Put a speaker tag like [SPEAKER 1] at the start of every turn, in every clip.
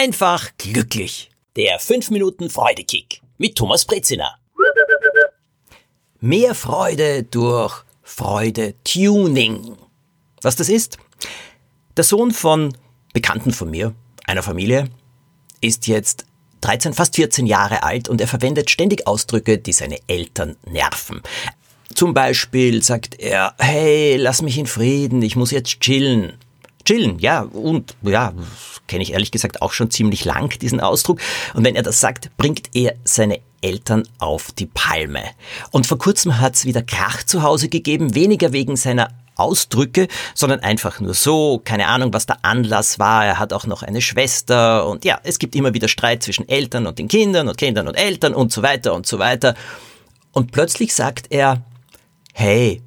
[SPEAKER 1] einfach glücklich. Der 5 Minuten Freudekick mit Thomas Brezina. Mehr Freude durch Freude Tuning. Was das ist? Der Sohn von Bekannten von mir, einer Familie, ist jetzt 13, fast 14 Jahre alt und er verwendet ständig Ausdrücke, die seine Eltern nerven. Zum Beispiel sagt er, hey, lass mich in Frieden, ich muss jetzt chillen. Chillen, ja, und ja, kenne ich ehrlich gesagt auch schon ziemlich lang, diesen Ausdruck. Und wenn er das sagt, bringt er seine Eltern auf die Palme. Und vor kurzem hat es wieder Krach zu Hause gegeben, weniger wegen seiner Ausdrücke, sondern einfach nur so, keine Ahnung, was der Anlass war. Er hat auch noch eine Schwester und ja, es gibt immer wieder Streit zwischen Eltern und den Kindern und Kindern und Eltern und so weiter und so weiter. Und plötzlich sagt er, hey,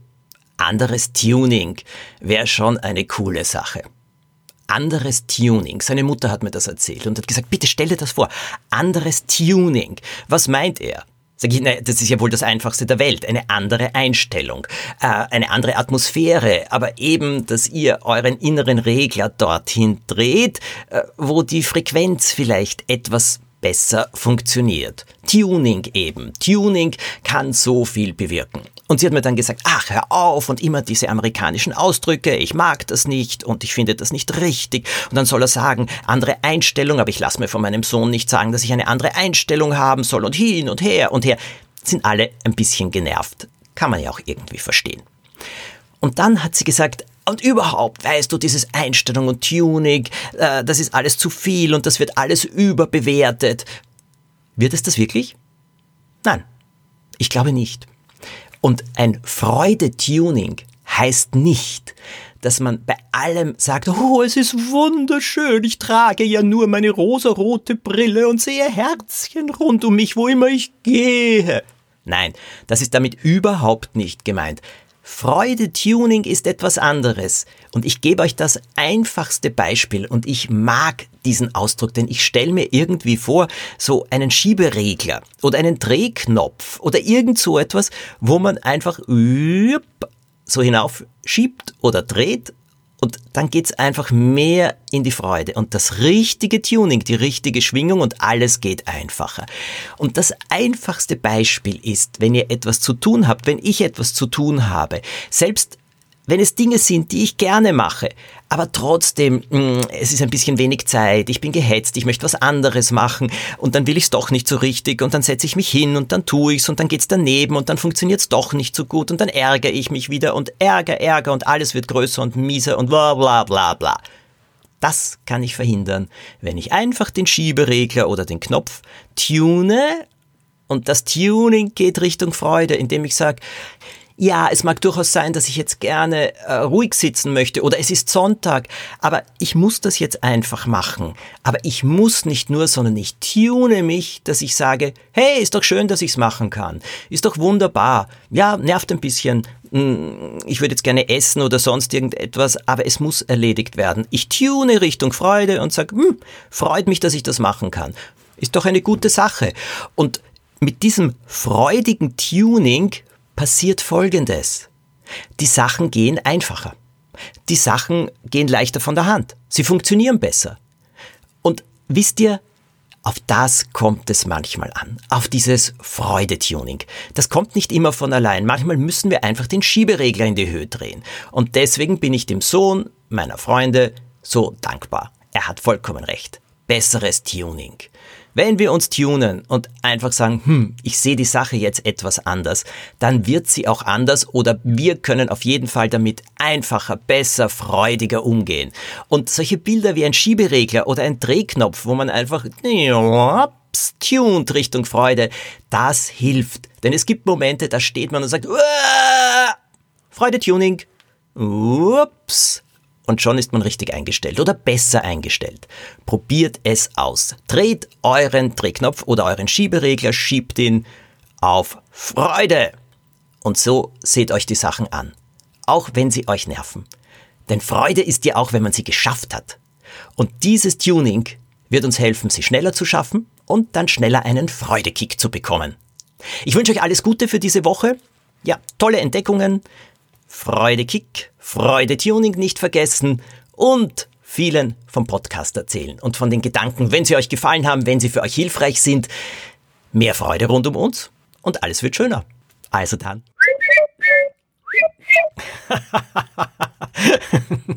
[SPEAKER 1] anderes Tuning wäre schon eine coole Sache. Anderes Tuning. Seine Mutter hat mir das erzählt und hat gesagt, bitte stell dir das vor. Anderes Tuning. Was meint er? Sag ich, nein, das ist ja wohl das Einfachste der Welt. Eine andere Einstellung, äh, eine andere Atmosphäre, aber eben, dass ihr euren inneren Regler dorthin dreht, äh, wo die Frequenz vielleicht etwas besser funktioniert. Tuning eben. Tuning kann so viel bewirken. Und sie hat mir dann gesagt, ach, hör auf und immer diese amerikanischen Ausdrücke, ich mag das nicht und ich finde das nicht richtig. Und dann soll er sagen, andere Einstellung, aber ich lasse mir von meinem Sohn nicht sagen, dass ich eine andere Einstellung haben soll und hin und her und her. Sind alle ein bisschen genervt. Kann man ja auch irgendwie verstehen. Und dann hat sie gesagt, und überhaupt, weißt du, dieses Einstellung und Tuning, äh, das ist alles zu viel und das wird alles überbewertet. Wird es das wirklich? Nein, ich glaube nicht. Und ein Freude-Tuning heißt nicht, dass man bei allem sagt, oh, es ist wunderschön, ich trage ja nur meine rosarote Brille und sehe Herzchen rund um mich, wo immer ich gehe. Nein, das ist damit überhaupt nicht gemeint. Freude-Tuning ist etwas anderes. Und ich gebe euch das einfachste Beispiel und ich mag diesen Ausdruck, denn ich stelle mir irgendwie vor, so einen Schieberegler oder einen Drehknopf oder irgend so etwas, wo man einfach so hinauf schiebt oder dreht und dann geht's einfach mehr in die Freude und das richtige Tuning, die richtige Schwingung und alles geht einfacher. Und das einfachste Beispiel ist, wenn ihr etwas zu tun habt, wenn ich etwas zu tun habe, selbst wenn es Dinge sind, die ich gerne mache, aber trotzdem, mh, mm, es ist ein bisschen wenig Zeit, ich bin gehetzt, ich möchte was anderes machen und dann will ich es doch nicht so richtig und dann setze ich mich hin und dann tue ich's und dann geht's daneben und dann funktioniert's doch nicht so gut und dann ärgere ich mich wieder und Ärger, Ärger und alles wird größer und mieser und bla bla bla bla. Das kann ich verhindern, wenn ich einfach den Schieberegler oder den Knopf tune und das Tuning geht Richtung Freude, indem ich sage, ja, es mag durchaus sein, dass ich jetzt gerne äh, ruhig sitzen möchte oder es ist Sonntag, aber ich muss das jetzt einfach machen. Aber ich muss nicht nur, sondern ich tune mich, dass ich sage, hey, ist doch schön, dass ich's machen kann. Ist doch wunderbar. Ja, nervt ein bisschen. Hm, ich würde jetzt gerne essen oder sonst irgendetwas, aber es muss erledigt werden. Ich tune Richtung Freude und sage, hm, freut mich, dass ich das machen kann. Ist doch eine gute Sache. Und mit diesem freudigen Tuning passiert Folgendes. Die Sachen gehen einfacher. Die Sachen gehen leichter von der Hand. Sie funktionieren besser. Und wisst ihr, auf das kommt es manchmal an, auf dieses Freudetuning. Das kommt nicht immer von allein. Manchmal müssen wir einfach den Schieberegler in die Höhe drehen. Und deswegen bin ich dem Sohn meiner Freunde so dankbar. Er hat vollkommen recht. Besseres Tuning. Wenn wir uns tunen und einfach sagen, hm, ich sehe die Sache jetzt etwas anders, dann wird sie auch anders oder wir können auf jeden Fall damit einfacher, besser, freudiger umgehen. Und solche Bilder wie ein Schieberegler oder ein Drehknopf, wo man einfach tunt Richtung Freude, das hilft. Denn es gibt Momente, da steht man und sagt, Freude-Tuning, ups, und schon ist man richtig eingestellt oder besser eingestellt. Probiert es aus. Dreht euren Drehknopf oder euren Schieberegler, schiebt ihn auf Freude. Und so seht euch die Sachen an. Auch wenn sie euch nerven. Denn Freude ist ja auch, wenn man sie geschafft hat. Und dieses Tuning wird uns helfen, sie schneller zu schaffen und dann schneller einen Freudekick zu bekommen. Ich wünsche euch alles Gute für diese Woche. Ja, tolle Entdeckungen. Freude Kick, Freude Tuning nicht vergessen und vielen vom Podcast erzählen und von den Gedanken, wenn sie euch gefallen haben, wenn sie für euch hilfreich sind. Mehr Freude rund um uns und alles wird schöner. Also dann.